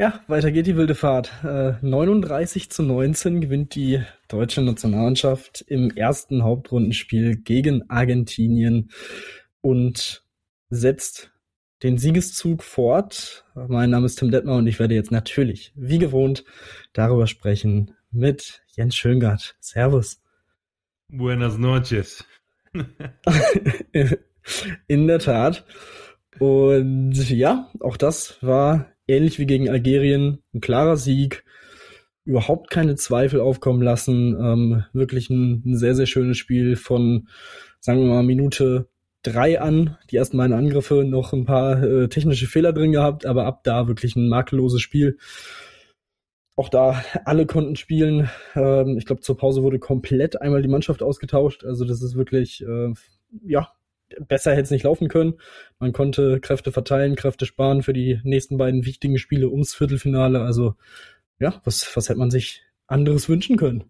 Ja, weiter geht die wilde Fahrt. Äh, 39 zu 19 gewinnt die deutsche Nationalmannschaft im ersten Hauptrundenspiel gegen Argentinien und setzt den Siegeszug fort. Mein Name ist Tim Detmer und ich werde jetzt natürlich, wie gewohnt, darüber sprechen mit Jens Schöngart. Servus. Buenas noches. In der Tat. Und ja, auch das war ähnlich wie gegen Algerien ein klarer Sieg. Überhaupt keine Zweifel aufkommen lassen. Ähm, wirklich ein, ein, sehr, sehr schönes Spiel von, sagen wir mal, Minute drei an. Die ersten beiden Angriffe noch ein paar äh, technische Fehler drin gehabt, aber ab da wirklich ein makelloses Spiel. Auch da alle konnten spielen. Ähm, ich glaube, zur Pause wurde komplett einmal die Mannschaft ausgetauscht. Also das ist wirklich, äh, ja, besser hätte es nicht laufen können. Man konnte Kräfte verteilen, Kräfte sparen für die nächsten beiden wichtigen Spiele ums Viertelfinale. Also ja, was, was hätte man sich anderes wünschen können?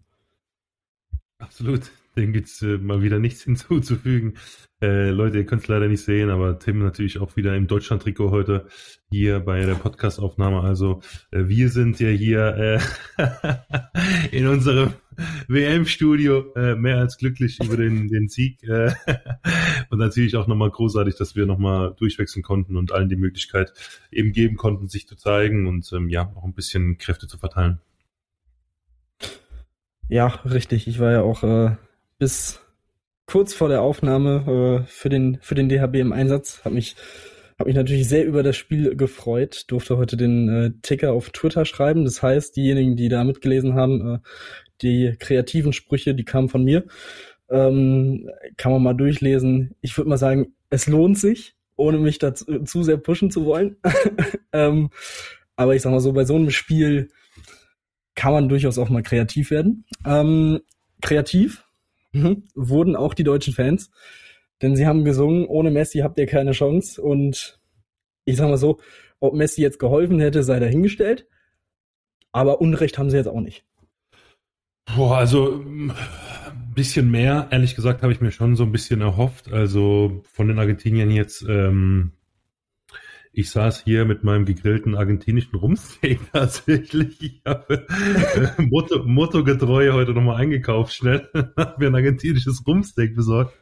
Absolut. Dem gibt's äh, mal wieder nichts hinzuzufügen. Äh, Leute, ihr könnt es leider nicht sehen, aber Tim natürlich auch wieder im Deutschland-Trikot heute hier bei der Podcast-Aufnahme. Also äh, wir sind ja hier äh, in unserem WM-Studio äh, mehr als glücklich über den, den Sieg. Äh, und natürlich auch nochmal großartig, dass wir nochmal durchwechseln konnten und allen die Möglichkeit eben geben konnten, sich zu zeigen und ähm, ja, auch ein bisschen Kräfte zu verteilen. Ja, richtig. Ich war ja auch äh, bis kurz vor der Aufnahme äh, für den für den DHB im Einsatz. Hab mich hab mich natürlich sehr über das Spiel gefreut. Durfte heute den äh, Ticker auf Twitter schreiben. Das heißt, diejenigen, die da mitgelesen haben, äh, die kreativen Sprüche, die kamen von mir. Ähm, kann man mal durchlesen. Ich würde mal sagen, es lohnt sich, ohne mich dazu zu sehr pushen zu wollen. ähm, aber ich sag mal so, bei so einem Spiel kann man durchaus auch mal kreativ werden. Ähm, kreativ mhm. wurden auch die deutschen Fans. Denn sie haben gesungen, ohne Messi habt ihr keine Chance. Und ich sag mal so, ob Messi jetzt geholfen hätte, sei dahingestellt. Aber Unrecht haben sie jetzt auch nicht. Boah, also ein bisschen mehr, ehrlich gesagt, habe ich mir schon so ein bisschen erhofft. Also von den Argentiniern jetzt ähm, ich saß hier mit meinem gegrillten argentinischen Rumsteak tatsächlich. Ich habe äh, Motto, Motto-getreu heute nochmal eingekauft, schnell. habe mir ein argentinisches Rumsteak besorgt.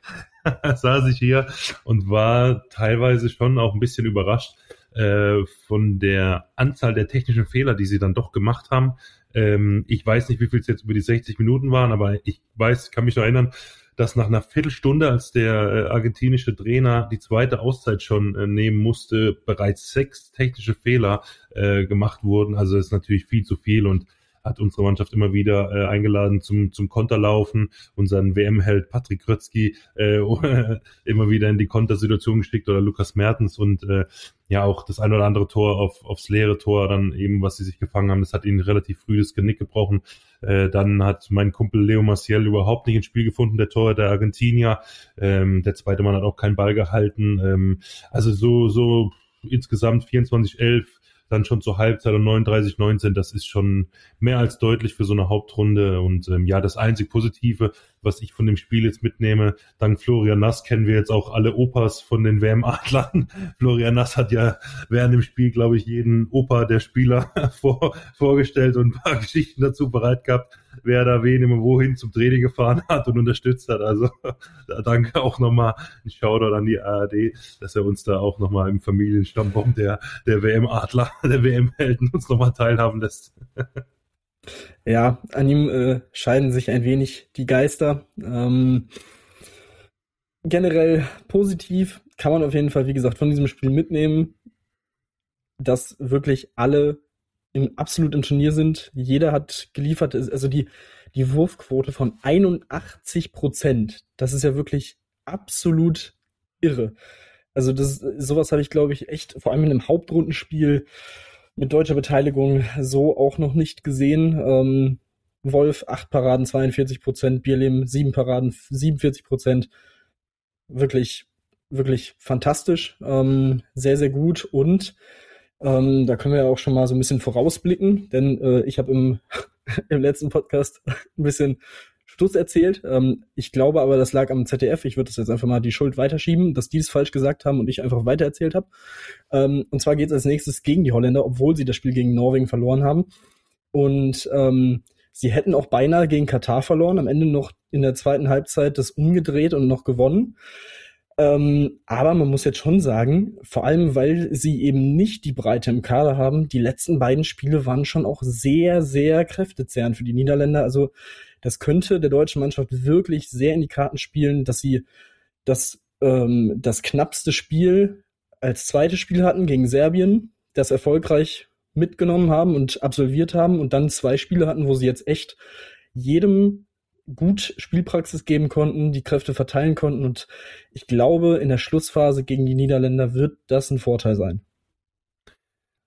saß ich hier und war teilweise schon auch ein bisschen überrascht äh, von der Anzahl der technischen Fehler, die sie dann doch gemacht haben. Ähm, ich weiß nicht, wie viel es jetzt über die 60 Minuten waren, aber ich weiß, kann mich noch erinnern, dass nach einer Viertelstunde, als der äh, argentinische Trainer die zweite Auszeit schon äh, nehmen musste, bereits sechs technische Fehler äh, gemacht wurden. Also ist natürlich viel zu viel und hat unsere Mannschaft immer wieder äh, eingeladen zum, zum Konterlaufen, unseren WM-Held Patrick Krötzky äh, immer wieder in die Kontersituation geschickt oder Lukas Mertens und äh, ja auch das ein oder andere Tor auf, aufs leere Tor dann eben, was sie sich gefangen haben, das hat ihnen relativ früh das Genick gebrochen. Äh, dann hat mein Kumpel Leo Maciel überhaupt nicht ins Spiel gefunden, der Tor der Argentinier. Ähm, der zweite Mann hat auch keinen Ball gehalten. Ähm, also so, so insgesamt 24-11 dann schon zur Halbzeit und 39-19, das ist schon mehr als deutlich für so eine Hauptrunde. Und ähm, ja, das einzig Positive, was ich von dem Spiel jetzt mitnehme, dank Florian Nass kennen wir jetzt auch alle Opas von den WM-Adlern. Florian Nass hat ja während dem Spiel, glaube ich, jeden Opa der Spieler vor, vorgestellt und ein paar Geschichten dazu bereit gehabt, wer da wen immer wohin zum Training gefahren hat und unterstützt hat. Also da danke auch nochmal ein Shoutout an die ARD, dass er uns da auch nochmal im Familienstammbaum der, der WM-Adler, der WM-Helden uns nochmal teilhaben lässt. Ja, an ihm äh, scheiden sich ein wenig die Geister. Ähm, generell positiv kann man auf jeden Fall, wie gesagt, von diesem Spiel mitnehmen, dass wirklich alle im, absolut im Turnier sind. Jeder hat geliefert, also die, die Wurfquote von 81 Prozent. Das ist ja wirklich absolut irre. Also das, sowas habe ich, glaube ich, echt, vor allem in einem Hauptrundenspiel, mit deutscher Beteiligung so auch noch nicht gesehen. Ähm, Wolf 8 Paraden, 42 Prozent, Bierlehm 7 Paraden, 47 Prozent. Wirklich, wirklich fantastisch, ähm, sehr, sehr gut und ähm, da können wir ja auch schon mal so ein bisschen vorausblicken, denn äh, ich habe im, im letzten Podcast ein bisschen Schluss erzählt. Ähm, ich glaube aber, das lag am ZDF. Ich würde das jetzt einfach mal die Schuld weiterschieben, dass die es falsch gesagt haben und ich einfach weitererzählt habe. Ähm, und zwar geht es als nächstes gegen die Holländer, obwohl sie das Spiel gegen Norwegen verloren haben. Und ähm, sie hätten auch beinahe gegen Katar verloren, am Ende noch in der zweiten Halbzeit das umgedreht und noch gewonnen. Ähm, aber man muss jetzt schon sagen, vor allem weil sie eben nicht die Breite im Kader haben, die letzten beiden Spiele waren schon auch sehr, sehr kräftezehrend für die Niederländer. Also das könnte der deutschen Mannschaft wirklich sehr in die Karten spielen, dass sie das, ähm, das knappste Spiel als zweites Spiel hatten gegen Serbien, das erfolgreich mitgenommen haben und absolviert haben und dann zwei Spiele hatten, wo sie jetzt echt jedem gut Spielpraxis geben konnten, die Kräfte verteilen konnten. Und ich glaube, in der Schlussphase gegen die Niederländer wird das ein Vorteil sein.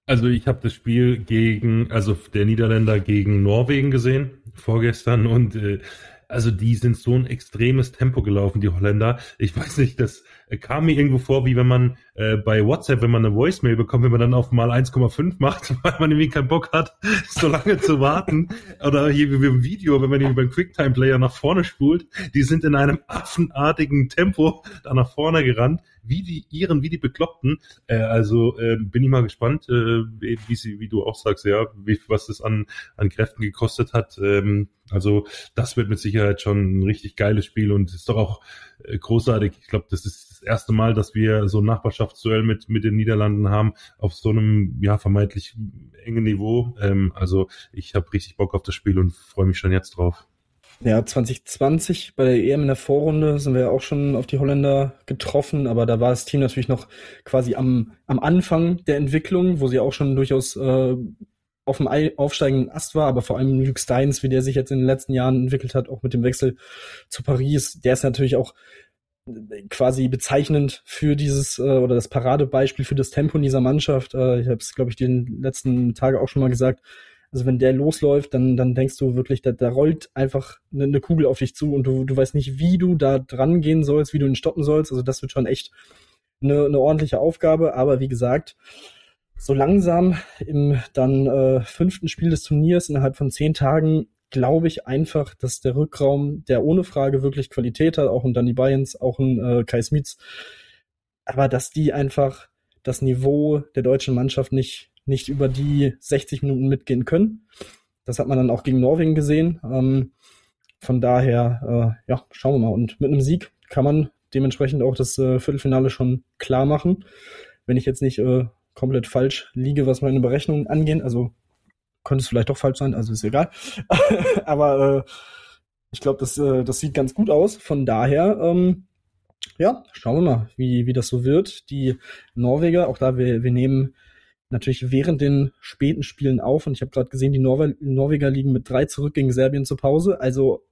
Also ich habe das Spiel gegen, also der Niederländer gegen Norwegen gesehen vorgestern und äh, also die sind so ein extremes Tempo gelaufen, die Holländer. Ich weiß nicht, das kam mir irgendwo vor, wie wenn man äh, bei WhatsApp, wenn man eine Voicemail bekommt, wenn man dann auf mal 1,5 macht, weil man irgendwie keinen Bock hat, so lange zu warten. Oder hier wie im Video, wenn man irgendwie beim QuickTime-Player nach vorne spult, die sind in einem affenartigen Tempo da nach vorne gerannt, wie die ihren, wie die Bekloppten. Äh, also äh, bin ich mal gespannt, äh, wie, sie, wie du auch sagst, ja, wie, was das an, an Kräften gekostet hat. Ähm, also das wird mit Sicherheit schon ein richtig geiles Spiel und ist doch auch äh, großartig. Ich glaube, das ist das erste Mal, dass wir so ein Nachbarschaftsduell mit, mit den Niederlanden haben, auf so einem, ja, vermeintlich engen Niveau. Ähm, also ich habe richtig Bock auf das Spiel und freue mich schon jetzt drauf. Ja, 2020 bei der EM in der Vorrunde sind wir ja auch schon auf die Holländer getroffen, aber da war das Team natürlich noch quasi am, am Anfang der Entwicklung, wo sie auch schon durchaus äh, auf dem aufsteigenden Ast war, aber vor allem Luke Steins, wie der sich jetzt in den letzten Jahren entwickelt hat, auch mit dem Wechsel zu Paris, der ist natürlich auch quasi bezeichnend für dieses äh, oder das Paradebeispiel für das Tempo in dieser Mannschaft. Äh, ich habe es, glaube ich, die letzten Tage auch schon mal gesagt. Also wenn der losläuft, dann, dann denkst du wirklich, da, da rollt einfach eine, eine Kugel auf dich zu und du, du weißt nicht, wie du da dran gehen sollst, wie du ihn stoppen sollst. Also das wird schon echt eine, eine ordentliche Aufgabe. Aber wie gesagt, so langsam im dann äh, fünften Spiel des Turniers innerhalb von zehn Tagen glaube ich einfach, dass der Rückraum, der ohne Frage wirklich Qualität hat, auch ein Danny Bayens, auch ein äh, Kai Smits, aber dass die einfach das Niveau der deutschen Mannschaft nicht, nicht über die 60 Minuten mitgehen können. Das hat man dann auch gegen Norwegen gesehen. Ähm, von daher, äh, ja, schauen wir mal. Und mit einem Sieg kann man dementsprechend auch das äh, Viertelfinale schon klar machen. Wenn ich jetzt nicht äh, komplett falsch liege, was meine Berechnungen angeht. Also könnte es vielleicht doch falsch sein, also ist egal. Aber äh, ich glaube, das, äh, das sieht ganz gut aus. Von daher, ähm, ja, schauen wir mal, wie, wie das so wird. Die Norweger, auch da, wir, wir nehmen natürlich während den späten Spielen auf und ich habe gerade gesehen, die Norwe Norweger liegen mit drei zurück gegen Serbien zur Pause. Also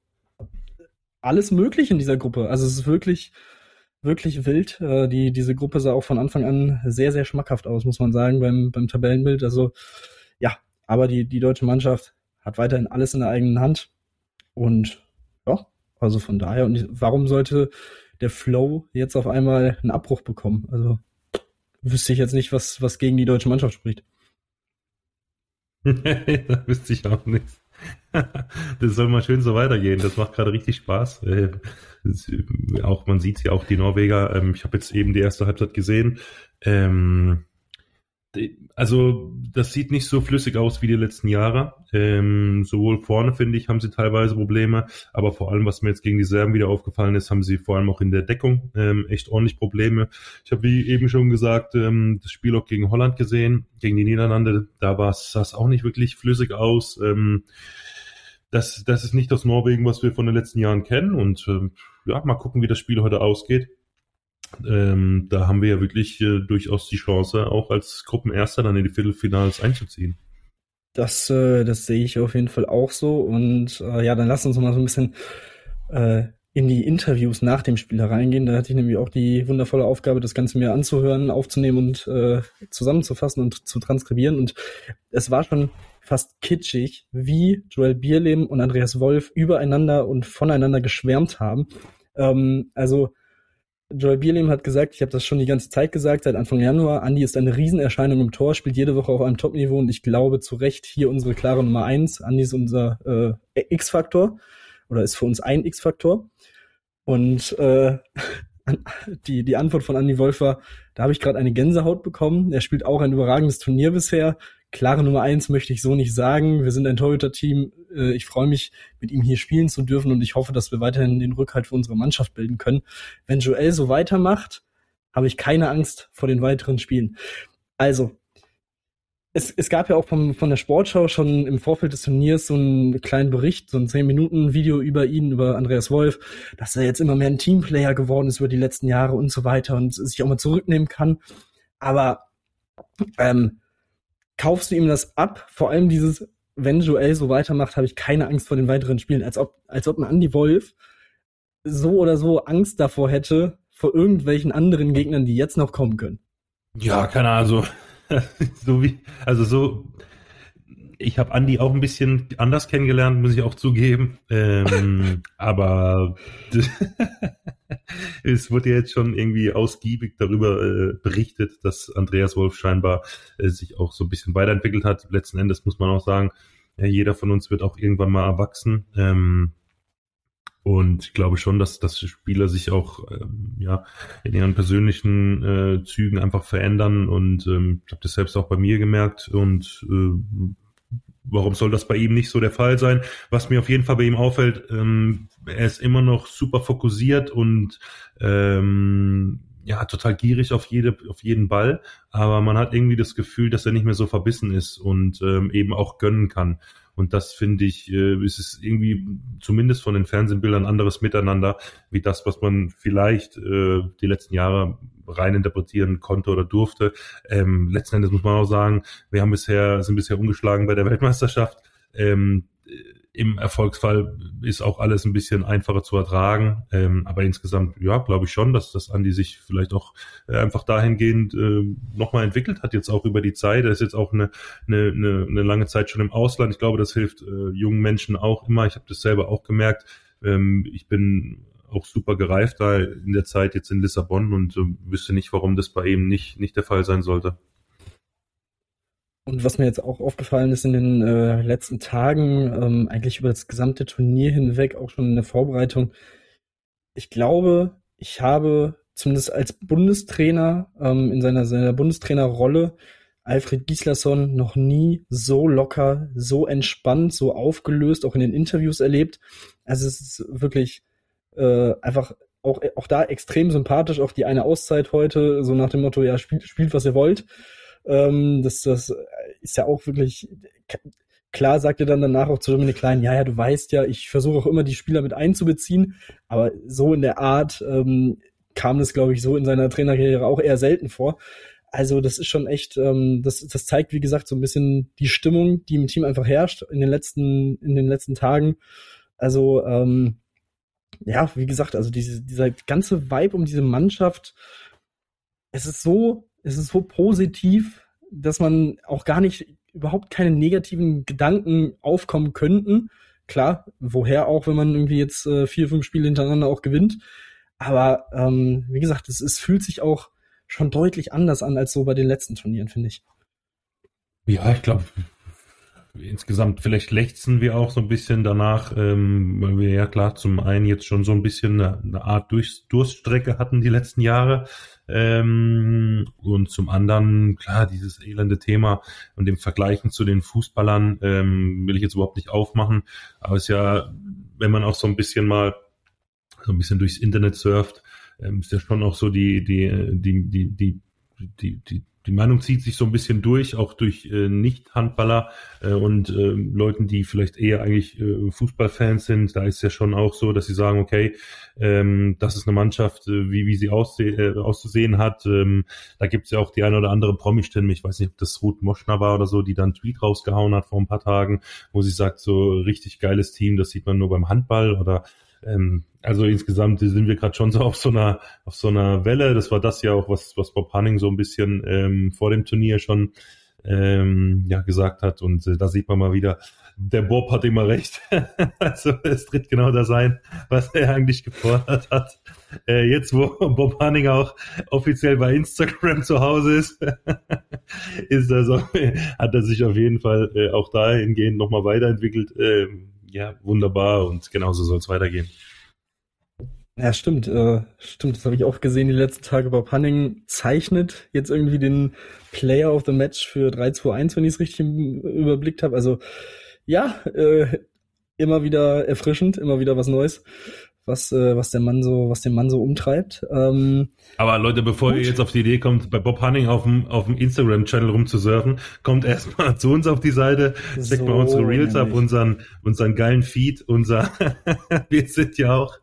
alles möglich in dieser Gruppe. Also es ist wirklich, wirklich wild. Äh, die, diese Gruppe sah auch von Anfang an sehr, sehr schmackhaft aus, muss man sagen, beim, beim Tabellenbild. Also ja, aber die, die deutsche Mannschaft hat weiterhin alles in der eigenen Hand. Und ja, also von daher, und warum sollte der Flow jetzt auf einmal einen Abbruch bekommen? Also wüsste ich jetzt nicht, was, was gegen die deutsche Mannschaft spricht. da wüsste ich auch nichts. das soll mal schön so weitergehen. Das macht gerade richtig Spaß. Äh, auch man sieht ja auch die Norweger. Ähm, ich habe jetzt eben die erste Halbzeit gesehen. Ähm, also das sieht nicht so flüssig aus wie die letzten Jahre. Ähm, sowohl vorne, finde ich, haben sie teilweise Probleme, aber vor allem, was mir jetzt gegen die Serben wieder aufgefallen ist, haben sie vor allem auch in der Deckung ähm, echt ordentlich Probleme. Ich habe, wie eben schon gesagt, ähm, das Spiel auch gegen Holland gesehen, gegen die Niederlande. Da sah es auch nicht wirklich flüssig aus. Ähm, das, das ist nicht das Norwegen, was wir von den letzten Jahren kennen. Und äh, ja, mal gucken, wie das Spiel heute ausgeht. Ähm, da haben wir ja wirklich äh, durchaus die Chance, auch als Gruppenerster dann in die Viertelfinals einzuziehen. Das, äh, das sehe ich auf jeden Fall auch so. Und äh, ja, dann lass uns mal so ein bisschen äh, in die Interviews nach dem Spiel reingehen. Da hatte ich nämlich auch die wundervolle Aufgabe, das Ganze mir anzuhören, aufzunehmen und äh, zusammenzufassen und zu transkribieren. Und es war schon fast kitschig, wie Joel Bierlehm und Andreas Wolf übereinander und voneinander geschwärmt haben. Ähm, also Joel Bierlehm hat gesagt, ich habe das schon die ganze Zeit gesagt, seit Anfang Januar, Andy ist eine Riesenerscheinung im Tor, spielt jede Woche auf einem Top-Niveau und ich glaube zu Recht hier unsere klare Nummer eins. Andy ist unser äh, X-Faktor oder ist für uns ein X-Faktor. Und äh, die, die Antwort von Andy Wolf war, da habe ich gerade eine Gänsehaut bekommen. Er spielt auch ein überragendes Turnier bisher. Klare Nummer eins möchte ich so nicht sagen. Wir sind ein Torhüter-Team. Äh, ich freue mich, mit ihm hier spielen zu dürfen und ich hoffe, dass wir weiterhin den Rückhalt für unsere Mannschaft bilden können. Wenn Joel so weitermacht, habe ich keine Angst vor den weiteren Spielen. Also, es, es gab ja auch vom, von der Sportschau schon im Vorfeld des Turniers so einen kleinen Bericht, so ein 10-Minuten-Video über ihn, über Andreas Wolf, dass er jetzt immer mehr ein Teamplayer geworden ist über die letzten Jahre und so weiter und sich auch mal zurücknehmen kann. Aber ähm, kaufst du ihm das ab? Vor allem dieses, wenn Joel so weitermacht, habe ich keine Angst vor den weiteren Spielen. Als ob, als ob ein Andy Wolf so oder so Angst davor hätte, vor irgendwelchen anderen Gegnern, die jetzt noch kommen können. Ja, keine Ahnung. Also so wie, also so, ich habe Andi auch ein bisschen anders kennengelernt, muss ich auch zugeben. Ähm, aber es wurde jetzt schon irgendwie ausgiebig darüber äh, berichtet, dass Andreas Wolf scheinbar äh, sich auch so ein bisschen weiterentwickelt hat. Letzten Endes muss man auch sagen, äh, jeder von uns wird auch irgendwann mal erwachsen. Ähm, und ich glaube schon, dass, dass Spieler sich auch ähm, ja, in ihren persönlichen äh, Zügen einfach verändern. Und ähm, ich habe das selbst auch bei mir gemerkt. Und äh, warum soll das bei ihm nicht so der Fall sein? Was mir auf jeden Fall bei ihm auffällt, ähm, er ist immer noch super fokussiert und ähm, ja, total gierig auf jede, auf jeden Ball, aber man hat irgendwie das Gefühl, dass er nicht mehr so verbissen ist und ähm, eben auch gönnen kann. Und das finde ich, äh, ist es irgendwie zumindest von den Fernsehbildern anderes Miteinander, wie das, was man vielleicht äh, die letzten Jahre rein interpretieren konnte oder durfte. Ähm, letzten Endes muss man auch sagen, wir haben bisher, sind bisher ungeschlagen bei der Weltmeisterschaft. Ähm, im Erfolgsfall ist auch alles ein bisschen einfacher zu ertragen. Ähm, aber insgesamt, ja, glaube ich schon, dass das Andi sich vielleicht auch äh, einfach dahingehend äh, nochmal entwickelt hat, jetzt auch über die Zeit. Er ist jetzt auch eine, eine, eine, eine lange Zeit schon im Ausland. Ich glaube, das hilft äh, jungen Menschen auch immer. Ich habe das selber auch gemerkt. Ähm, ich bin auch super gereift da in der Zeit jetzt in Lissabon und äh, wüsste nicht, warum das bei ihm nicht, nicht der Fall sein sollte. Und was mir jetzt auch aufgefallen ist in den äh, letzten Tagen, ähm, eigentlich über das gesamte Turnier hinweg, auch schon in der Vorbereitung, ich glaube, ich habe zumindest als Bundestrainer ähm, in seiner, seiner Bundestrainerrolle Alfred Gislason noch nie so locker, so entspannt, so aufgelöst, auch in den Interviews erlebt. Also es ist wirklich äh, einfach auch, auch da extrem sympathisch, auch die eine Auszeit heute, so nach dem Motto, ja, spielt, spielt was ihr wollt. Ähm, das, das ist ja auch wirklich, klar sagt er dann danach auch zu Dominik Klein, ja, ja, du weißt ja, ich versuche auch immer die Spieler mit einzubeziehen, aber so in der Art ähm, kam das, glaube ich, so in seiner Trainerkarriere auch eher selten vor. Also das ist schon echt, ähm, das, das zeigt, wie gesagt, so ein bisschen die Stimmung, die im Team einfach herrscht in den letzten, in den letzten Tagen. Also ähm, ja, wie gesagt, also diese, dieser ganze Vibe um diese Mannschaft, es ist so es ist so positiv, dass man auch gar nicht überhaupt keine negativen Gedanken aufkommen könnten. Klar, woher auch, wenn man irgendwie jetzt äh, vier, fünf Spiele hintereinander auch gewinnt. Aber ähm, wie gesagt, es, es fühlt sich auch schon deutlich anders an als so bei den letzten Turnieren, finde ich. Ja, ich glaube, insgesamt vielleicht lechzen wir auch so ein bisschen danach, ähm, weil wir ja klar zum einen jetzt schon so ein bisschen eine, eine Art Durch Durststrecke hatten die letzten Jahre ähm, und zum anderen klar dieses elende Thema und dem Vergleichen zu den Fußballern ähm, will ich jetzt überhaupt nicht aufmachen, aber es ist ja, wenn man auch so ein bisschen mal so ein bisschen durchs Internet surft, ähm, ist ja schon auch so die die die die die die, die die Meinung zieht sich so ein bisschen durch, auch durch äh, Nicht-Handballer äh, und äh, Leuten, die vielleicht eher eigentlich äh, Fußballfans sind. Da ist ja schon auch so, dass sie sagen, okay, ähm, das ist eine Mannschaft, äh, wie, wie sie ausseh äh, auszusehen hat. Ähm, da gibt's ja auch die eine oder andere Promi-Stimme, ich weiß nicht, ob das Ruth Moschner war oder so, die dann Tweet rausgehauen hat vor ein paar Tagen, wo sie sagt, so richtig geiles Team, das sieht man nur beim Handball oder ähm, also insgesamt sind wir gerade schon so auf so einer auf so einer Welle. Das war das ja auch, was was Bob Hanning so ein bisschen ähm, vor dem Turnier schon ähm, ja gesagt hat. Und äh, da sieht man mal wieder, der Bob hat immer recht. also es tritt genau das ein, was er eigentlich gefordert hat. Äh, jetzt, wo Bob Hanning auch offiziell bei Instagram zu Hause ist, ist er so, hat er sich auf jeden Fall äh, auch dahingehend nochmal weiterentwickelt. Äh, ja, wunderbar und genauso soll es weitergehen. Ja, stimmt, äh, stimmt, das habe ich auch gesehen die letzten Tage. Bob Hunning zeichnet jetzt irgendwie den Player of the Match für 3-2-1, wenn ich es richtig überblickt habe. Also ja, äh, immer wieder erfrischend, immer wieder was Neues was, äh, was der Mann so, was den Mann so umtreibt. Ähm, Aber Leute, bevor gut. ihr jetzt auf die Idee kommt, bei Bob Hunning auf dem, auf dem Instagram-Channel rumzusurfen, kommt erstmal zu uns auf die Seite, checkt so, mal unsere Reels ab, unseren, unseren geilen Feed, unser, wir sind ja auch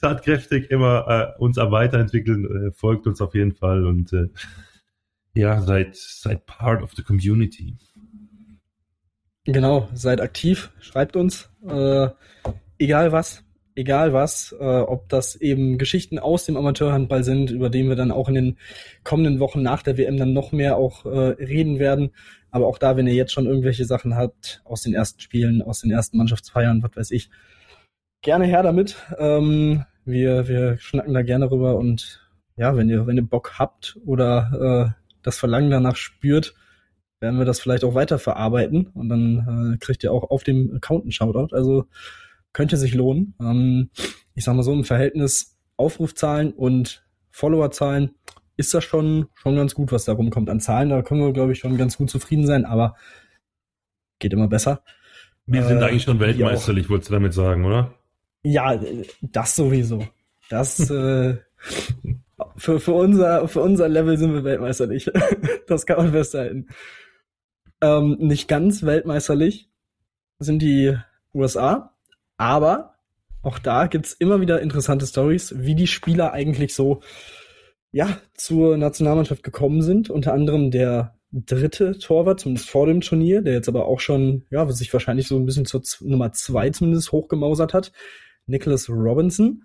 tatkräftig immer äh, uns am Weiterentwickeln, äh, folgt uns auf jeden Fall und äh, ja, seid, seid part of the community. Genau, seid aktiv, schreibt uns, äh, egal was, egal was, äh, ob das eben Geschichten aus dem Amateurhandball sind, über den wir dann auch in den kommenden Wochen nach der WM dann noch mehr auch äh, reden werden. Aber auch da, wenn ihr jetzt schon irgendwelche Sachen habt aus den ersten Spielen, aus den ersten Mannschaftsfeiern, was weiß ich, gerne her damit. Ähm, wir, wir schnacken da gerne rüber und ja, wenn ihr, wenn ihr Bock habt oder äh, das Verlangen danach spürt, werden wir das vielleicht auch weiter verarbeiten und dann äh, kriegt ihr auch auf dem Account einen Shoutout. Also könnte sich lohnen. Ähm, ich sag mal so, im Verhältnis Aufrufzahlen und Followerzahlen ist das schon, schon ganz gut, was da rumkommt an Zahlen. Da können wir, glaube ich, schon ganz gut zufrieden sein, aber geht immer besser. Wir sind äh, eigentlich schon weltmeisterlich, wolltest du damit sagen, oder? Ja, das sowieso. Das äh, für, für, unser, für unser Level sind wir weltmeisterlich. das kann man festhalten. Ähm, nicht ganz weltmeisterlich sind die USA. Aber auch da gibt's immer wieder interessante Stories, wie die Spieler eigentlich so ja zur Nationalmannschaft gekommen sind. Unter anderem der dritte Torwart, zumindest vor dem Turnier, der jetzt aber auch schon, ja, sich wahrscheinlich so ein bisschen zur Nummer zwei zumindest hochgemausert hat, Nicholas Robinson.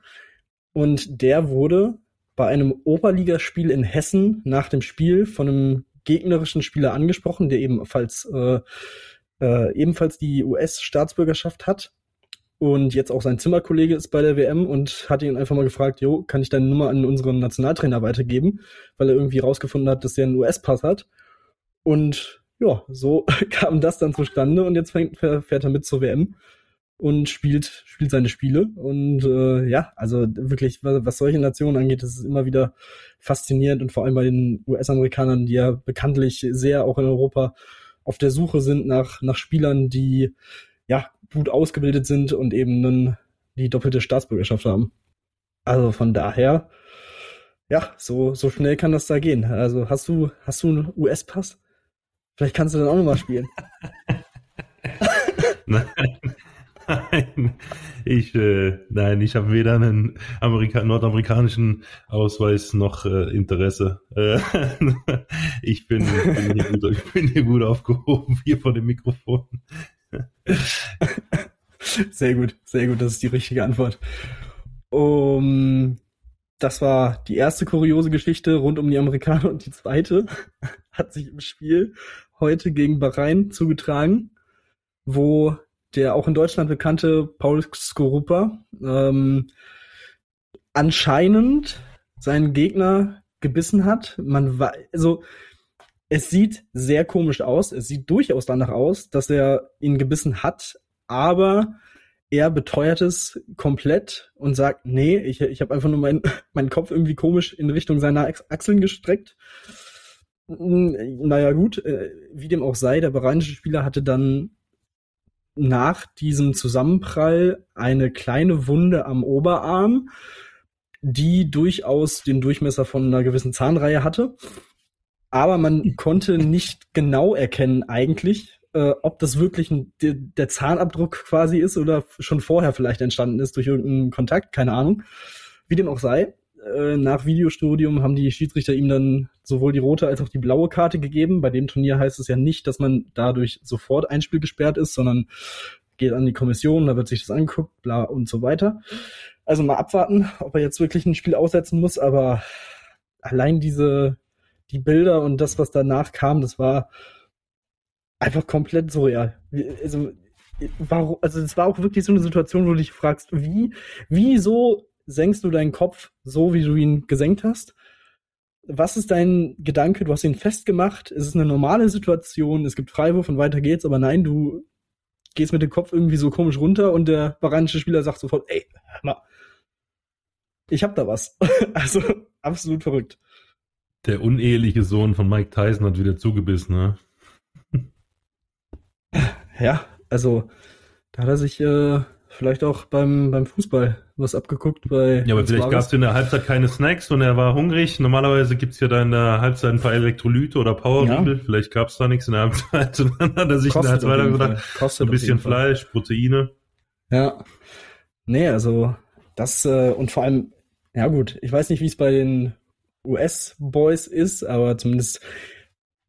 Und der wurde bei einem Oberligaspiel in Hessen nach dem Spiel von einem gegnerischen Spieler angesprochen, der ebenfalls äh, äh, ebenfalls die US-Staatsbürgerschaft hat und jetzt auch sein Zimmerkollege ist bei der WM und hat ihn einfach mal gefragt, jo, kann ich deine Nummer an unseren Nationaltrainer weitergeben, weil er irgendwie rausgefunden hat, dass der einen US-Pass hat. Und ja, so kam das dann zustande und jetzt fängt, fährt er mit zur WM und spielt, spielt seine Spiele. Und äh, ja, also wirklich, was, solche Nationen angeht, das ist immer wieder faszinierend und vor allem bei den US-Amerikanern, die ja bekanntlich sehr auch in Europa auf der Suche sind nach, nach Spielern, die ja, gut ausgebildet sind und eben dann die doppelte Staatsbürgerschaft haben. Also von daher, ja, so, so schnell kann das da gehen. Also hast du, hast du einen US-Pass? Vielleicht kannst du dann auch nochmal spielen. nein, nein, ich, äh, nein, ich habe weder einen Amerika nordamerikanischen Ausweis noch äh, Interesse. Äh, ich, bin, bin gut, ich bin hier gut aufgehoben, hier vor dem Mikrofon. sehr gut, sehr gut, das ist die richtige Antwort. Um, das war die erste kuriose Geschichte rund um die Amerikaner und die zweite hat sich im Spiel heute gegen Bahrain zugetragen, wo der auch in Deutschland bekannte Paul Skorupa ähm, anscheinend seinen Gegner gebissen hat. Man war, also es sieht sehr komisch aus. Es sieht durchaus danach aus, dass er ihn gebissen hat, aber er beteuert es komplett und sagt, nee, ich, ich habe einfach nur meinen meinen Kopf irgendwie komisch in Richtung seiner Achseln gestreckt. Naja gut, äh, wie dem auch sei, der baranische Spieler hatte dann nach diesem Zusammenprall eine kleine Wunde am Oberarm, die durchaus den Durchmesser von einer gewissen Zahnreihe hatte aber man konnte nicht genau erkennen eigentlich, äh, ob das wirklich ein, der, der Zahnabdruck quasi ist oder schon vorher vielleicht entstanden ist durch irgendeinen Kontakt, keine Ahnung. Wie dem auch sei, äh, nach Videostudium haben die Schiedsrichter ihm dann sowohl die rote als auch die blaue Karte gegeben. Bei dem Turnier heißt es ja nicht, dass man dadurch sofort ein Spiel gesperrt ist, sondern geht an die Kommission, da wird sich das angeguckt, bla und so weiter. Also mal abwarten, ob er jetzt wirklich ein Spiel aussetzen muss, aber allein diese die Bilder und das, was danach kam, das war einfach komplett surreal. Also, warum, also es war auch wirklich so eine Situation, wo du dich fragst, wie, wieso senkst du deinen Kopf so, wie du ihn gesenkt hast? Was ist dein Gedanke? Du hast ihn festgemacht. Es ist eine normale Situation. Es gibt Freiwurf und weiter geht's. Aber nein, du gehst mit dem Kopf irgendwie so komisch runter und der baranische Spieler sagt sofort, ey, hör mal, ich hab da was. also absolut verrückt. Der uneheliche Sohn von Mike Tyson hat wieder zugebissen, ne? Ja, also da hat er sich äh, vielleicht auch beim, beim Fußball was abgeguckt. Bei ja, aber vielleicht gab es in der Halbzeit keine Snacks und er war hungrig. Normalerweise gibt's ja da in der Halbzeit ein paar Elektrolyte oder Powerriegel. Ja. Vielleicht gab's da nichts in der Halbzeit. Und dann hat er sich Kostet in der Halbzeit gedacht, so ein bisschen Fleisch, Proteine. Ja. Nee, also das äh, und vor allem, ja gut, ich weiß nicht, wie es bei den US-Boys ist, aber zumindest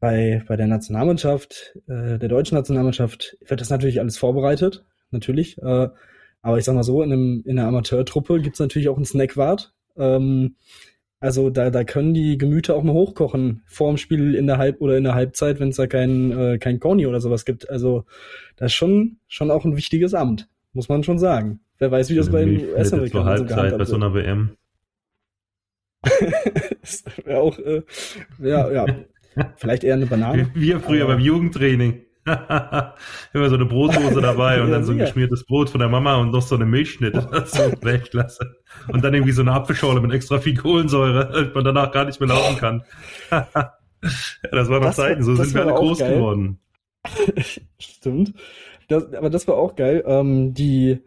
bei, bei der Nationalmannschaft, äh, der deutschen Nationalmannschaft, wird das natürlich alles vorbereitet, natürlich. Äh, aber ich sag mal so, in, einem, in einer Amateurtruppe gibt's natürlich auch einen Snackwart. Ähm, also da, da können die Gemüter auch mal hochkochen vor dem Spiel in der Halb oder in der Halbzeit, wenn es da kein, äh, kein Conny oder sowas gibt. Also das ist schon, schon auch ein wichtiges Amt, muss man schon sagen. Wer weiß, wie das bei den US-Amerikanern so Halbzeit bei so einer WM. das wäre auch, äh, ja, ja, vielleicht eher eine Banane. Wir früher aber, beim Jugendtraining. Immer so eine Brotdose dabei und ja, dann so ein geschmiertes Brot von der Mama und noch so eine Milchschnitte dazu. Weltklasse. Und dann irgendwie so eine Apfelschorle mit extra viel Kohlensäure, damit man danach gar nicht mehr laufen kann. ja, das war noch Zeiten, so sind wir alle groß geil. geworden. Stimmt. Das, aber das war auch geil. Ähm, die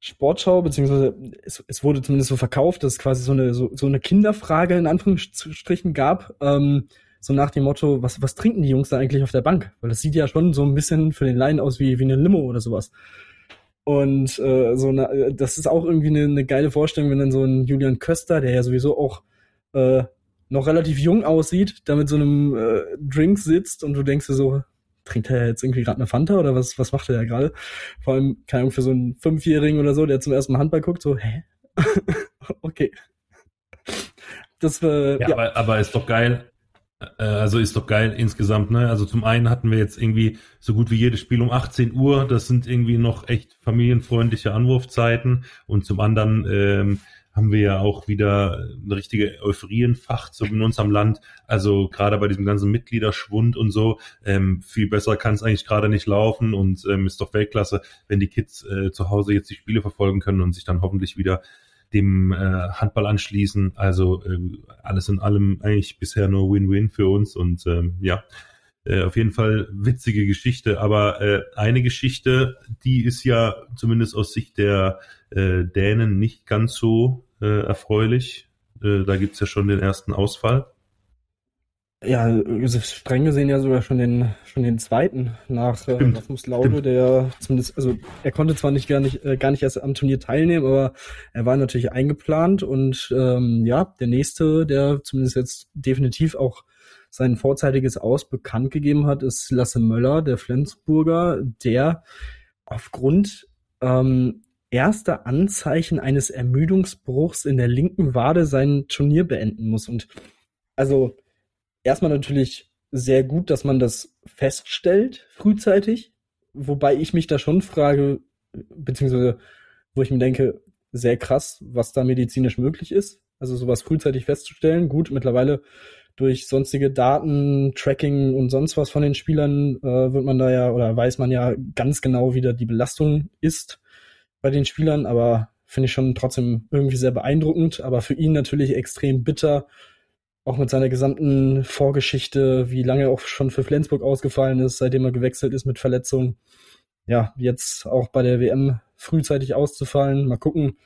Sportschau, beziehungsweise es, es wurde zumindest so verkauft, dass es quasi so eine, so, so eine Kinderfrage in Anführungsstrichen gab. Ähm, so nach dem Motto, was, was trinken die Jungs da eigentlich auf der Bank? Weil das sieht ja schon so ein bisschen für den Laien aus wie, wie eine Limo oder sowas. Und äh, so eine, das ist auch irgendwie eine, eine geile Vorstellung, wenn dann so ein Julian Köster, der ja sowieso auch äh, noch relativ jung aussieht, da mit so einem äh, Drink sitzt und du denkst dir so, trinkt er jetzt irgendwie gerade eine Fanta oder was, was macht er da gerade? Vor allem, keine Ahnung, für so einen Fünfjährigen oder so, der zum ersten Mal Handball guckt, so, hä? okay. Das war, ja, ja. Aber, aber ist doch geil. Äh, also ist doch geil insgesamt, ne? Also zum einen hatten wir jetzt irgendwie so gut wie jedes Spiel um 18 Uhr. Das sind irgendwie noch echt familienfreundliche Anwurfzeiten. Und zum anderen ähm, haben wir ja auch wieder eine richtige Euphorienfach so in unserem Land. Also gerade bei diesem ganzen Mitgliederschwund und so, ähm, viel besser kann es eigentlich gerade nicht laufen und ähm, ist doch Weltklasse, wenn die Kids äh, zu Hause jetzt die Spiele verfolgen können und sich dann hoffentlich wieder dem äh, Handball anschließen. Also äh, alles in allem eigentlich bisher nur Win-Win für uns und ähm, ja, äh, auf jeden Fall witzige Geschichte. Aber äh, eine Geschichte, die ist ja zumindest aus Sicht der äh, Dänen nicht ganz so äh, erfreulich. Äh, da gibt's ja schon den ersten Ausfall. Ja, streng gesehen ja sogar schon den schon den zweiten nach äh, Laude, der zumindest, also er konnte zwar nicht gar nicht äh, gar nicht erst am Turnier teilnehmen, aber er war natürlich eingeplant und ähm, ja, der nächste, der zumindest jetzt definitiv auch sein vorzeitiges Aus bekannt gegeben hat, ist Lasse Möller, der Flensburger, der aufgrund ähm, erster Anzeichen eines Ermüdungsbruchs in der linken Wade sein Turnier beenden muss. Und also erstmal natürlich sehr gut, dass man das feststellt frühzeitig, wobei ich mich da schon frage, beziehungsweise wo ich mir denke, sehr krass, was da medizinisch möglich ist. Also sowas frühzeitig festzustellen. Gut, mittlerweile durch sonstige Daten, Tracking und sonst was von den Spielern äh, wird man da ja oder weiß man ja ganz genau, wie da die Belastung ist bei den Spielern, aber finde ich schon trotzdem irgendwie sehr beeindruckend, aber für ihn natürlich extrem bitter, auch mit seiner gesamten Vorgeschichte, wie lange er auch schon für Flensburg ausgefallen ist, seitdem er gewechselt ist mit Verletzungen. Ja, jetzt auch bei der WM frühzeitig auszufallen. Mal gucken,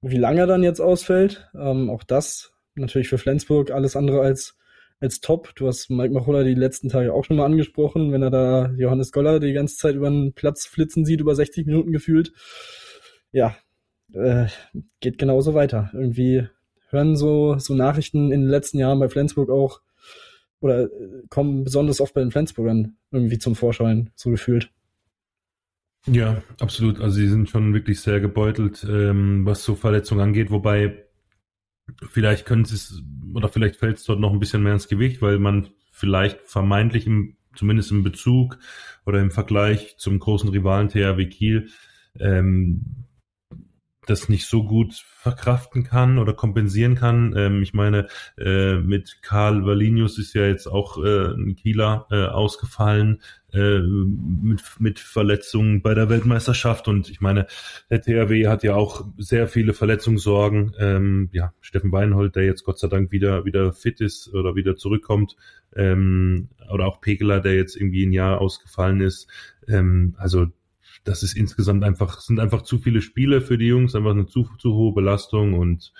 wie lange er dann jetzt ausfällt. Ähm, auch das natürlich für Flensburg alles andere als, als top. Du hast Mike Machulla die letzten Tage auch schon mal angesprochen, wenn er da Johannes Goller die ganze Zeit über den Platz flitzen sieht, über 60 Minuten gefühlt. Ja, äh, geht genauso weiter. Irgendwie hören so, so Nachrichten in den letzten Jahren bei Flensburg auch oder äh, kommen besonders oft bei den Flensburgern irgendwie zum Vorschein, so gefühlt. Ja, absolut. Also sie sind schon wirklich sehr gebeutelt, ähm, was so Verletzungen angeht, wobei vielleicht können sie es oder vielleicht fällt es dort noch ein bisschen mehr ins Gewicht, weil man vielleicht vermeintlich im, zumindest im Bezug oder im Vergleich zum großen Rivalen THW Kiel ähm, das nicht so gut verkraften kann oder kompensieren kann. Ähm, ich meine, äh, mit Karl Valinius ist ja jetzt auch äh, ein Kieler äh, ausgefallen äh, mit, mit Verletzungen bei der Weltmeisterschaft und ich meine, der THW hat ja auch sehr viele Verletzungssorgen. Ähm, ja, Steffen Weinhold, der jetzt Gott sei Dank wieder wieder fit ist oder wieder zurückkommt, ähm, oder auch Pekeler, der jetzt irgendwie ein Jahr ausgefallen ist. Ähm, also das ist insgesamt einfach, sind einfach zu viele Spiele für die Jungs, einfach eine zu, zu hohe Belastung und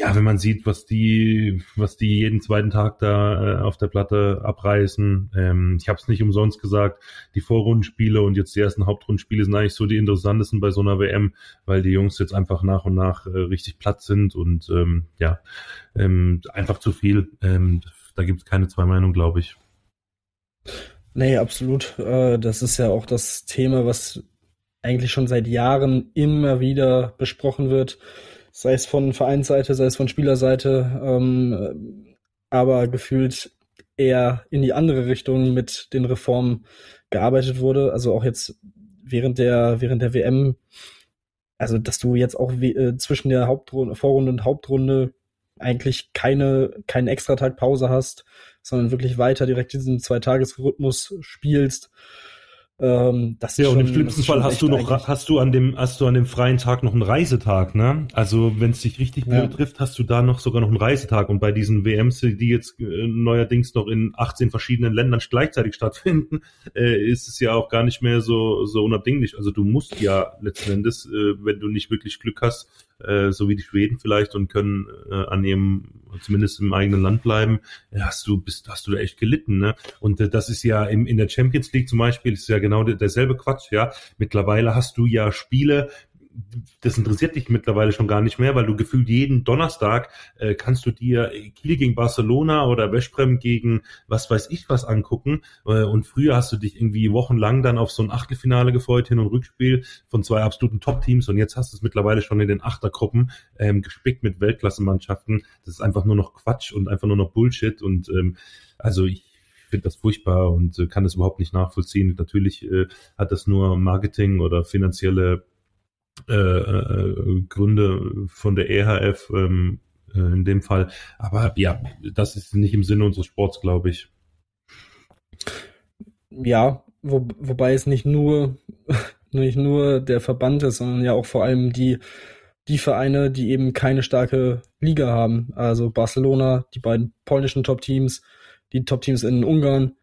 ja, wenn man sieht, was die, was die jeden zweiten Tag da äh, auf der Platte abreißen, ähm, ich habe es nicht umsonst gesagt, die Vorrundenspiele und jetzt die ersten Hauptrundenspiele sind eigentlich so die interessantesten bei so einer WM, weil die Jungs jetzt einfach nach und nach äh, richtig platt sind und ähm, ja, ähm, einfach zu viel. Ähm, da gibt es keine zwei Meinungen, glaube ich. Nee, absolut. Äh, das ist ja auch das Thema, was eigentlich schon seit Jahren immer wieder besprochen wird, sei es von Vereinsseite, sei es von Spielerseite, ähm, aber gefühlt eher in die andere Richtung mit den Reformen gearbeitet wurde. Also auch jetzt während der während der WM, also dass du jetzt auch äh, zwischen der Hauptrunde, Vorrunde und Hauptrunde eigentlich keine keinen extra Tag Pause hast, sondern wirklich weiter direkt diesen Zwei-Tages-Rhythmus spielst. Ähm, das ja, und im schlimmsten Fall hast du noch, hast du an dem, hast du an dem freien Tag noch einen Reisetag, ne? Also wenn es dich richtig ja. trifft, hast du da noch sogar noch einen Reisetag. Und bei diesen WMs, die jetzt äh, neuerdings noch in 18 verschiedenen Ländern gleichzeitig stattfinden, äh, ist es ja auch gar nicht mehr so, so unabdinglich. Also du musst ja letzten Endes, äh, wenn du nicht wirklich Glück hast, äh, so wie die Schweden vielleicht und können äh, an ihrem, zumindest im eigenen Land bleiben, hast du, bist, hast du da echt gelitten, ne? Und äh, das ist ja im, in der Champions League zum Beispiel, ist ja genau derselbe Quatsch, ja. Mittlerweile hast du ja Spiele, das interessiert dich mittlerweile schon gar nicht mehr, weil du gefühlt jeden Donnerstag äh, kannst du dir Kiel gegen Barcelona oder Westbrem gegen was weiß ich was angucken. Äh, und früher hast du dich irgendwie wochenlang dann auf so ein Achtelfinale gefreut, Hin- und Rückspiel von zwei absoluten Top-Teams und jetzt hast du es mittlerweile schon in den Achtergruppen ähm, gespickt mit Weltklassemannschaften. Das ist einfach nur noch Quatsch und einfach nur noch Bullshit und ähm, also ich finde das furchtbar und äh, kann das überhaupt nicht nachvollziehen. Natürlich äh, hat das nur Marketing oder finanzielle äh, äh, Gründe von der EHF ähm, äh, in dem Fall. Aber ja, das ist nicht im Sinne unseres Sports, glaube ich. Ja, wo, wobei es nicht nur nicht nur der Verband ist, sondern ja auch vor allem die die Vereine, die eben keine starke Liga haben. Also Barcelona, die beiden polnischen Top-Teams, die Top-Teams in Ungarn,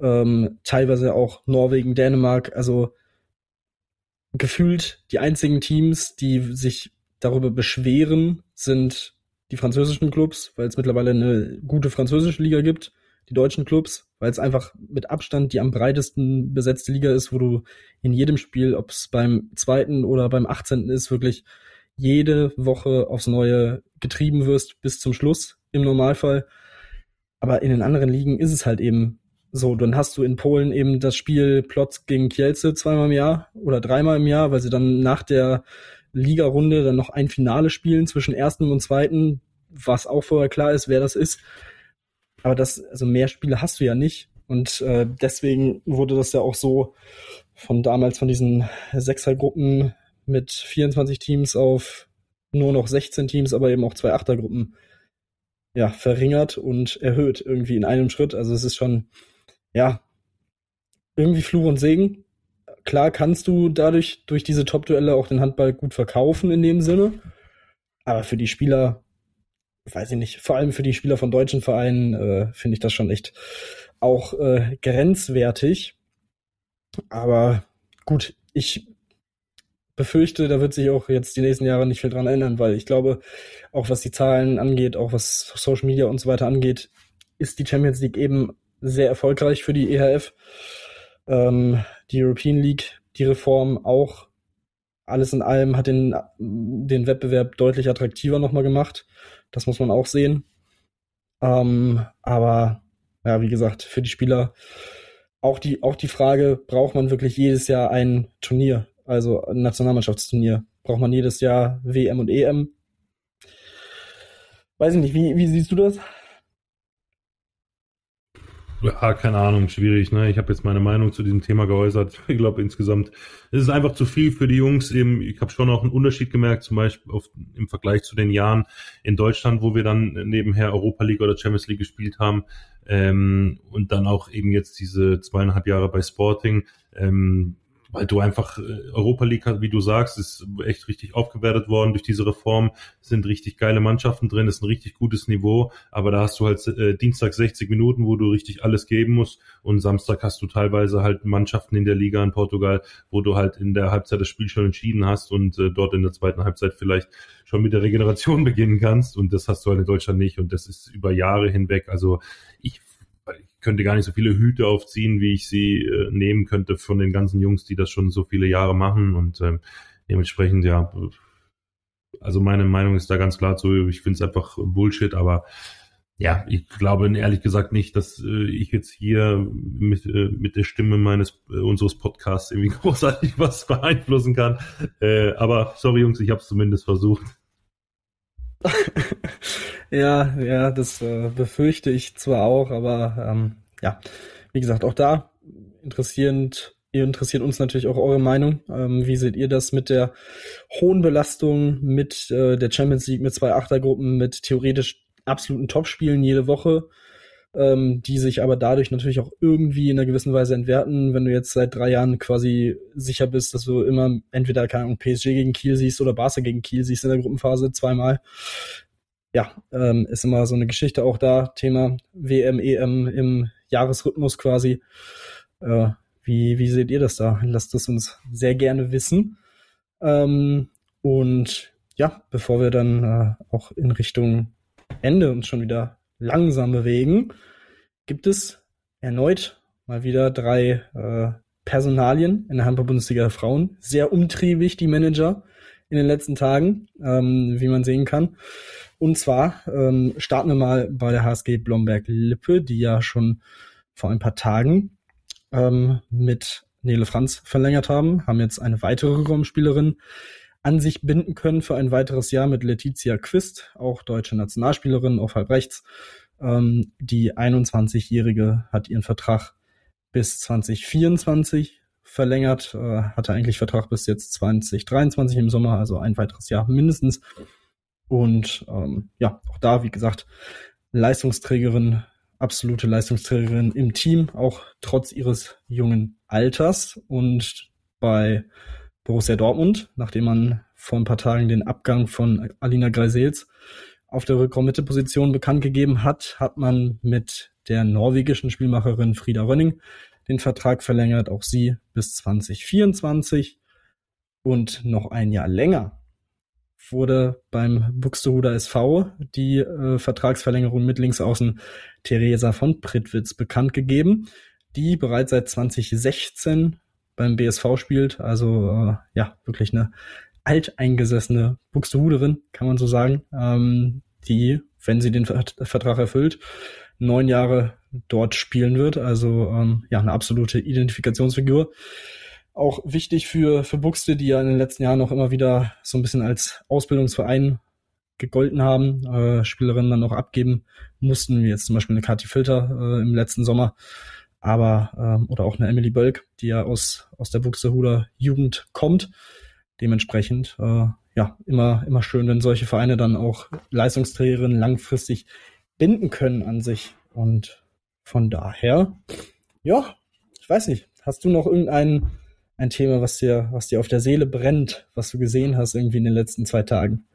ähm, teilweise auch Norwegen, Dänemark. Also gefühlt die einzigen Teams, die sich darüber beschweren, sind die französischen Clubs, weil es mittlerweile eine gute französische Liga gibt, die deutschen Clubs, weil es einfach mit Abstand die am breitesten besetzte Liga ist, wo du in jedem Spiel, ob es beim zweiten oder beim 18. ist, wirklich jede Woche aufs Neue getrieben wirst bis zum Schluss im Normalfall. Aber in den anderen Ligen ist es halt eben so, dann hast du in Polen eben das Spiel Plotz gegen Kielce zweimal im Jahr oder dreimal im Jahr, weil sie dann nach der Ligarunde dann noch ein Finale spielen zwischen ersten und zweiten, was auch vorher klar ist, wer das ist. Aber das, also mehr Spiele hast du ja nicht. Und äh, deswegen wurde das ja auch so von damals von diesen Sechsergruppen mit 24 Teams auf nur noch 16 Teams, aber eben auch zwei Achtergruppen ja, verringert und erhöht irgendwie in einem Schritt. Also es ist schon ja, irgendwie Fluch und Segen. Klar kannst du dadurch durch diese Top-Duelle auch den Handball gut verkaufen in dem Sinne. Aber für die Spieler, weiß ich nicht, vor allem für die Spieler von deutschen Vereinen äh, finde ich das schon echt auch äh, grenzwertig. Aber gut, ich befürchte, da wird sich auch jetzt die nächsten Jahre nicht viel dran ändern, weil ich glaube, auch was die Zahlen angeht, auch was Social Media und so weiter angeht, ist die Champions League eben sehr erfolgreich für die EHF. Ähm, die European League, die Reform auch alles in allem hat den, den Wettbewerb deutlich attraktiver nochmal gemacht. Das muss man auch sehen. Ähm, aber ja, wie gesagt, für die Spieler auch die, auch die Frage, braucht man wirklich jedes Jahr ein Turnier, also ein Nationalmannschaftsturnier? Braucht man jedes Jahr WM und EM? Weiß ich nicht, wie, wie siehst du das? Ja, keine Ahnung, schwierig. Ne? Ich habe jetzt meine Meinung zu diesem Thema geäußert. Ich glaube insgesamt ist es einfach zu viel für die Jungs. Eben, ich habe schon auch einen Unterschied gemerkt, zum Beispiel auf, im Vergleich zu den Jahren in Deutschland, wo wir dann nebenher Europa League oder Champions League gespielt haben ähm, und dann auch eben jetzt diese zweieinhalb Jahre bei Sporting. Ähm, weil du einfach äh, Europa League, wie du sagst, ist echt richtig aufgewertet worden durch diese Reform. Es sind richtig geile Mannschaften drin, ist ein richtig gutes Niveau, aber da hast du halt äh, Dienstag 60 Minuten, wo du richtig alles geben musst und Samstag hast du teilweise halt Mannschaften in der Liga in Portugal, wo du halt in der Halbzeit das Spiel schon entschieden hast und äh, dort in der zweiten Halbzeit vielleicht schon mit der Regeneration beginnen kannst und das hast du halt in Deutschland nicht und das ist über Jahre hinweg. Also ich könnte gar nicht so viele Hüte aufziehen, wie ich sie äh, nehmen könnte von den ganzen Jungs, die das schon so viele Jahre machen und ähm, dementsprechend ja, also meine Meinung ist da ganz klar zu, ich finde es einfach Bullshit, aber ja, ich glaube ehrlich gesagt nicht, dass äh, ich jetzt hier mit, äh, mit der Stimme meines äh, unseres Podcasts irgendwie großartig was beeinflussen kann. Äh, aber sorry Jungs, ich habe es zumindest versucht. ja, ja, das äh, befürchte ich zwar auch, aber ähm, ja, wie gesagt, auch da interessierend, interessiert uns natürlich auch eure Meinung. Ähm, wie seht ihr das mit der hohen Belastung, mit äh, der Champions League, mit zwei Achtergruppen, mit theoretisch absoluten Topspielen jede Woche? Ähm, die sich aber dadurch natürlich auch irgendwie in einer gewissen Weise entwerten. Wenn du jetzt seit drei Jahren quasi sicher bist, dass du immer entweder keine Ahnung, PSG gegen Kiel siehst oder Barca gegen Kiel siehst in der Gruppenphase zweimal. Ja, ähm, ist immer so eine Geschichte auch da. Thema WM, EM im Jahresrhythmus quasi. Äh, wie, wie seht ihr das da? Lasst es uns sehr gerne wissen. Ähm, und ja, bevor wir dann äh, auch in Richtung Ende uns schon wieder langsam bewegen, gibt es erneut mal wieder drei äh, Personalien in der Handball-Bundesliga der Frauen. Sehr umtriebig, die Manager in den letzten Tagen, ähm, wie man sehen kann. Und zwar ähm, starten wir mal bei der HSG Blomberg-Lippe, die ja schon vor ein paar Tagen ähm, mit Nele Franz verlängert haben, haben jetzt eine weitere Raumspielerin an sich binden können für ein weiteres Jahr mit Letizia Quist, auch deutsche Nationalspielerin auf halb rechts. Ähm, die 21-Jährige hat ihren Vertrag bis 2024 verlängert, äh, hatte eigentlich Vertrag bis jetzt 2023 im Sommer, also ein weiteres Jahr mindestens. Und ähm, ja, auch da, wie gesagt, Leistungsträgerin, absolute Leistungsträgerin im Team, auch trotz ihres jungen Alters. Und bei Borussia Dortmund, nachdem man vor ein paar Tagen den Abgang von Alina Greisels auf der Rückraummitteposition bekannt gegeben hat, hat man mit der norwegischen Spielmacherin Frieda Rönning den Vertrag verlängert, auch sie bis 2024 und noch ein Jahr länger wurde beim Buxtehuder SV die äh, Vertragsverlängerung mit Linksaußen Theresa von Prittwitz bekannt gegeben, die bereits seit 2016 beim BSV spielt. Also äh, ja, wirklich eine alteingesessene Buxtehuderin, kann man so sagen, ähm, die, wenn sie den Vertrag erfüllt, neun Jahre dort spielen wird. Also ähm, ja, eine absolute Identifikationsfigur. Auch wichtig für, für Buxte, die ja in den letzten Jahren noch immer wieder so ein bisschen als Ausbildungsverein gegolten haben, äh, Spielerinnen dann noch abgeben mussten, wie jetzt zum Beispiel eine Kati Filter äh, im letzten Sommer aber ähm, oder auch eine Emily Bölk, die ja aus aus der Buxtehuder Jugend kommt. Dementsprechend äh, ja immer immer schön, wenn solche Vereine dann auch Leistungsträgerinnen langfristig binden können an sich und von daher ja, ich weiß nicht, hast du noch irgendein ein Thema, was dir was dir auf der Seele brennt, was du gesehen hast irgendwie in den letzten zwei Tagen?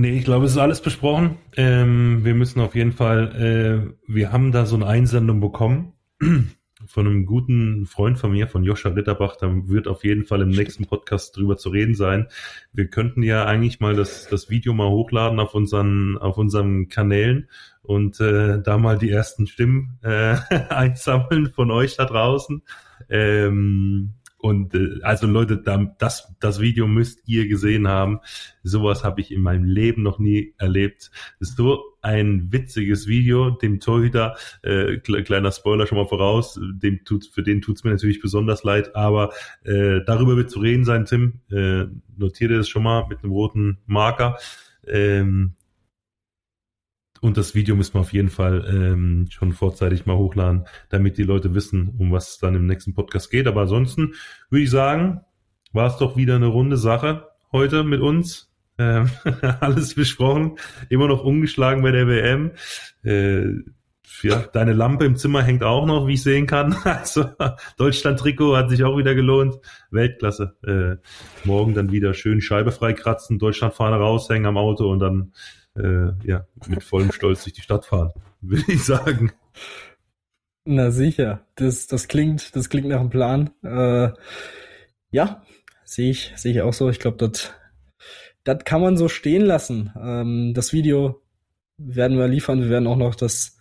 Nee, ich glaube, es ist alles besprochen. Ähm, wir müssen auf jeden Fall, äh, wir haben da so eine Einsendung bekommen von einem guten Freund von mir, von Joscha Ritterbach. Da wird auf jeden Fall im nächsten Podcast drüber zu reden sein. Wir könnten ja eigentlich mal das, das Video mal hochladen auf unseren, auf unseren Kanälen und äh, da mal die ersten Stimmen äh, einsammeln von euch da draußen. Ähm, und äh, also Leute, das, das Video müsst ihr gesehen haben. Sowas habe ich in meinem Leben noch nie erlebt. So ein witziges Video, dem Torhüter, äh, kleiner Spoiler schon mal voraus, dem tut, für den tut's mir natürlich besonders leid, aber äh, darüber wird zu reden sein, Tim. Äh, notiere das schon mal mit einem roten Marker. Ähm, und das Video müssen wir auf jeden Fall ähm, schon vorzeitig mal hochladen, damit die Leute wissen, um was es dann im nächsten Podcast geht. Aber ansonsten würde ich sagen, war es doch wieder eine runde Sache heute mit uns. Ähm, alles besprochen, immer noch ungeschlagen bei der WM. Äh, ja, deine Lampe im Zimmer hängt auch noch, wie ich sehen kann. Also Deutschland-Trikot hat sich auch wieder gelohnt. Weltklasse. Äh, morgen dann wieder schön Scheibe freikratzen, Deutschlandfahne raushängen am Auto und dann äh, ja mit vollem Stolz durch die Stadt fahren, würde ich sagen. Na sicher, das, das klingt, das klingt nach einem Plan. Äh, ja, sehe ich, sehe ich auch so. Ich glaube, das, kann man so stehen lassen. Ähm, das Video werden wir liefern. Wir werden auch noch das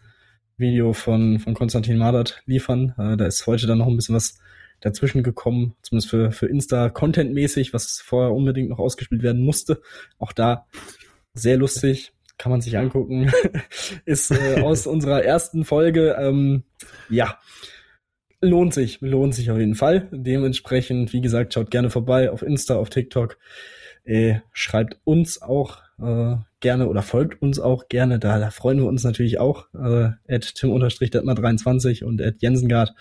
Video von, von Konstantin Madert liefern. Äh, da ist heute dann noch ein bisschen was dazwischen gekommen, zumindest für, für Insta Content-mäßig, was vorher unbedingt noch ausgespielt werden musste. Auch da sehr lustig, kann man sich angucken. ist äh, aus unserer ersten Folge. Ähm, ja, lohnt sich, lohnt sich auf jeden Fall. Dementsprechend, wie gesagt, schaut gerne vorbei auf Insta, auf TikTok. Äh, schreibt uns auch äh, gerne oder folgt uns auch gerne. Da, da freuen wir uns natürlich auch. Äh, at tim-23 und at jensengard.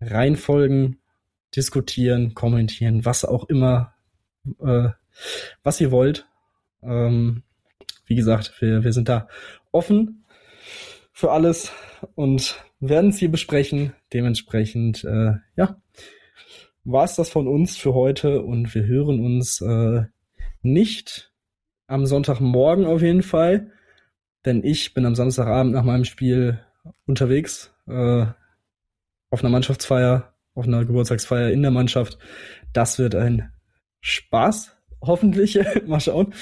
Reinfolgen, diskutieren, kommentieren, was auch immer, äh, was ihr wollt. Ähm, wie gesagt, wir, wir sind da offen für alles und werden es hier besprechen. Dementsprechend, äh, ja, war es das von uns für heute und wir hören uns äh, nicht am Sonntagmorgen auf jeden Fall, denn ich bin am Samstagabend nach meinem Spiel unterwegs äh, auf einer Mannschaftsfeier, auf einer Geburtstagsfeier in der Mannschaft. Das wird ein Spaß, hoffentlich. Mal schauen.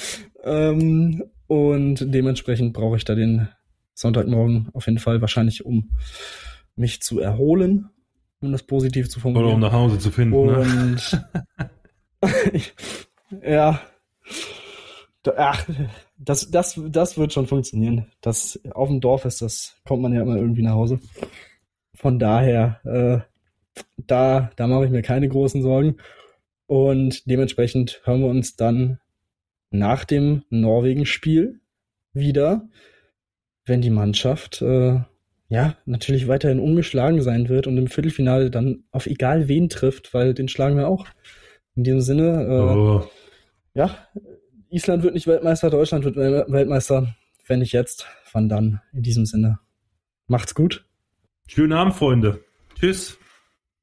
Ähm, und dementsprechend brauche ich da den Sonntagmorgen auf jeden Fall wahrscheinlich, um mich zu erholen, um das positiv zu formulieren. Oder um nach Hause zu finden. Ne? Und ne? ja, ach, das, das, das wird schon funktionieren. Das auf dem Dorf ist das, kommt man ja immer irgendwie nach Hause. Von daher, äh, da, da mache ich mir keine großen Sorgen. Und dementsprechend hören wir uns dann nach dem Norwegen-Spiel wieder, wenn die Mannschaft äh, ja natürlich weiterhin ungeschlagen sein wird und im Viertelfinale dann auf egal wen trifft, weil den schlagen wir auch. In diesem Sinne, äh, oh. ja, Island wird nicht Weltmeister, Deutschland wird Weltmeister, wenn nicht jetzt, wann dann? In diesem Sinne, macht's gut. Schönen Abend, Freunde. Tschüss.